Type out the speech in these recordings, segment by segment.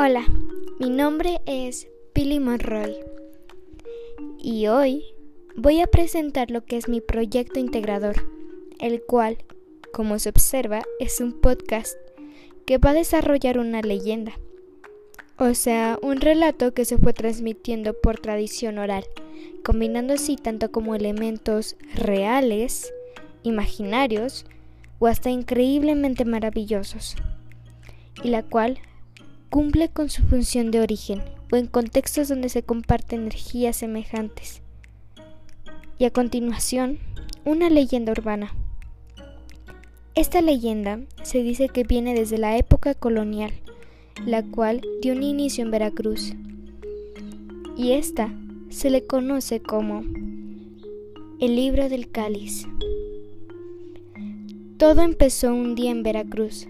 Hola, mi nombre es Billy Monroy y hoy voy a presentar lo que es mi proyecto integrador, el cual, como se observa, es un podcast que va a desarrollar una leyenda, o sea, un relato que se fue transmitiendo por tradición oral, combinando así tanto como elementos reales, imaginarios o hasta increíblemente maravillosos, y la cual cumple con su función de origen o en contextos donde se comparten energías semejantes. Y a continuación, una leyenda urbana. Esta leyenda se dice que viene desde la época colonial, la cual dio un inicio en Veracruz. Y esta se le conoce como el libro del cáliz. Todo empezó un día en Veracruz,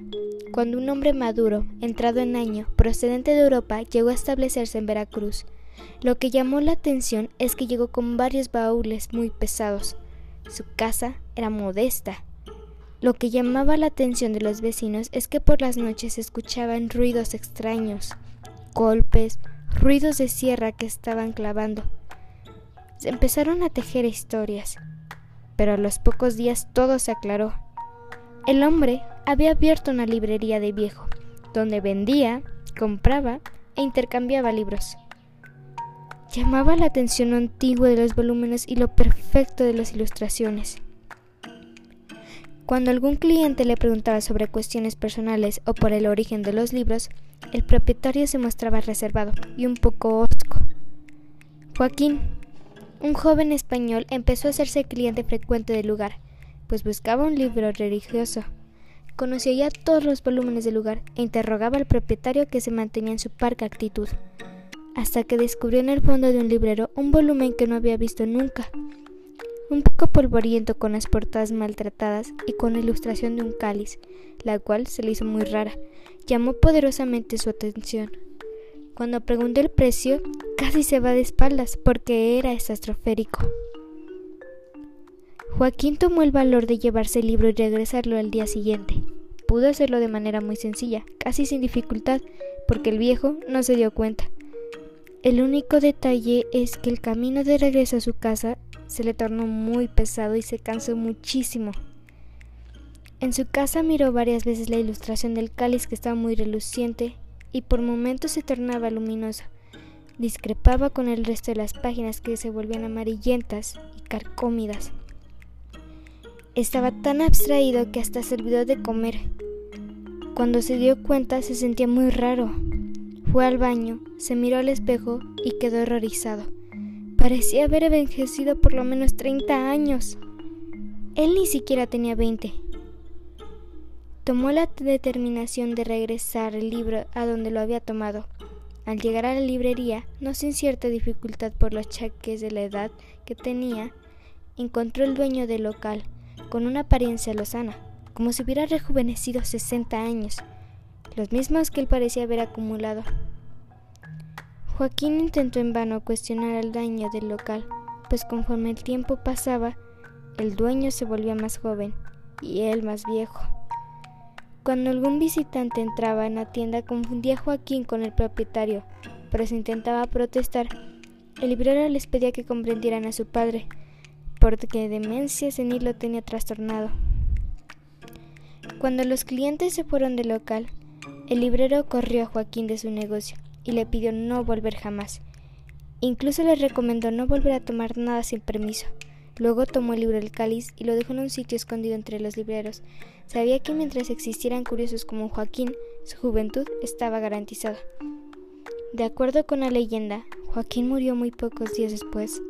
cuando un hombre maduro, entrado en año, procedente de Europa, llegó a establecerse en Veracruz. Lo que llamó la atención es que llegó con varios baúles muy pesados. Su casa era modesta. Lo que llamaba la atención de los vecinos es que por las noches se escuchaban ruidos extraños, golpes, ruidos de sierra que estaban clavando. Se empezaron a tejer historias, pero a los pocos días todo se aclaró. El hombre había abierto una librería de viejo, donde vendía, compraba e intercambiaba libros. Llamaba la atención lo antiguo de los volúmenes y lo perfecto de las ilustraciones. Cuando algún cliente le preguntaba sobre cuestiones personales o por el origen de los libros, el propietario se mostraba reservado y un poco osco. Joaquín, un joven español, empezó a hacerse cliente frecuente del lugar, pues buscaba un libro religioso. Conocía ya todos los volúmenes del lugar e interrogaba al propietario que se mantenía en su parca actitud, hasta que descubrió en el fondo de un librero un volumen que no había visto nunca, un poco polvoriento con las portadas maltratadas y con la ilustración de un cáliz, la cual se le hizo muy rara, llamó poderosamente su atención. Cuando pregunté el precio, casi se va de espaldas porque era estroférico. Joaquín tomó el valor de llevarse el libro y regresarlo al día siguiente. Pudo hacerlo de manera muy sencilla, casi sin dificultad, porque el viejo no se dio cuenta. El único detalle es que el camino de regreso a su casa se le tornó muy pesado y se cansó muchísimo. En su casa miró varias veces la ilustración del cáliz que estaba muy reluciente y por momentos se tornaba luminosa. Discrepaba con el resto de las páginas que se volvían amarillentas y carcómidas. Estaba tan abstraído que hasta se olvidó de comer. Cuando se dio cuenta se sentía muy raro. Fue al baño, se miró al espejo y quedó horrorizado. Parecía haber envejecido por lo menos 30 años. Él ni siquiera tenía 20. Tomó la determinación de regresar el libro a donde lo había tomado. Al llegar a la librería, no sin cierta dificultad por los chaques de la edad que tenía, encontró el dueño del local, con una apariencia lozana, como si hubiera rejuvenecido 60 años, los mismos que él parecía haber acumulado. Joaquín intentó en vano cuestionar al dueño del local, pues conforme el tiempo pasaba, el dueño se volvía más joven y él más viejo. Cuando algún visitante entraba en la tienda confundía a Joaquín con el propietario, pero si intentaba protestar, el librero les pedía que comprendieran a su padre, porque demencia senil lo tenía trastornado. Cuando los clientes se fueron del local, el librero corrió a Joaquín de su negocio y le pidió no volver jamás. Incluso le recomendó no volver a tomar nada sin permiso. Luego tomó el libro del cáliz y lo dejó en un sitio escondido entre los libreros. Sabía que mientras existieran curiosos como Joaquín, su juventud estaba garantizada. De acuerdo con la leyenda, Joaquín murió muy pocos días después.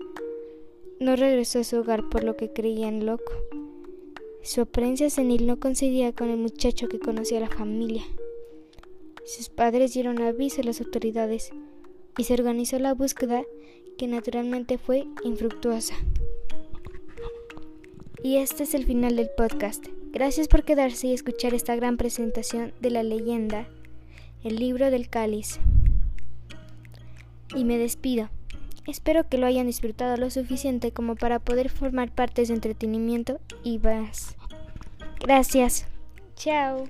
No regresó a su hogar por lo que creían loco. Su apariencia senil no coincidía con el muchacho que conocía a la familia. Sus padres dieron aviso a las autoridades y se organizó la búsqueda que naturalmente fue infructuosa. Y este es el final del podcast. Gracias por quedarse y escuchar esta gran presentación de la leyenda, el libro del cáliz. Y me despido. Espero que lo hayan disfrutado lo suficiente como para poder formar parte de entretenimiento y más. Gracias. Chao.